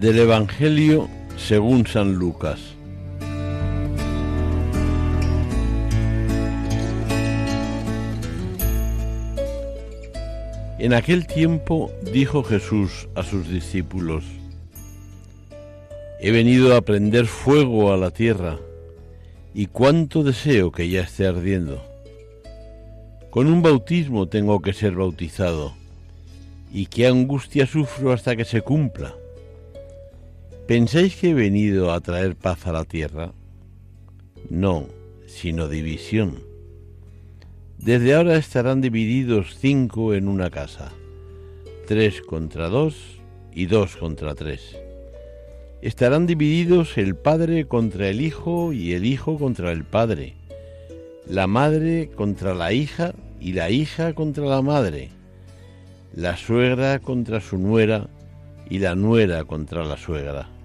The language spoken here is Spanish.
Del Evangelio según San Lucas. En aquel tiempo dijo Jesús a sus discípulos, He venido a prender fuego a la tierra, y cuánto deseo que ya esté ardiendo. Con un bautismo tengo que ser bautizado, y qué angustia sufro hasta que se cumpla. ¿Pensáis que he venido a traer paz a la tierra? No, sino división. Desde ahora estarán divididos cinco en una casa, tres contra dos y dos contra tres. Estarán divididos el padre contra el hijo y el hijo contra el padre, la madre contra la hija y la hija contra la madre, la suegra contra su nuera y la nuera contra la suegra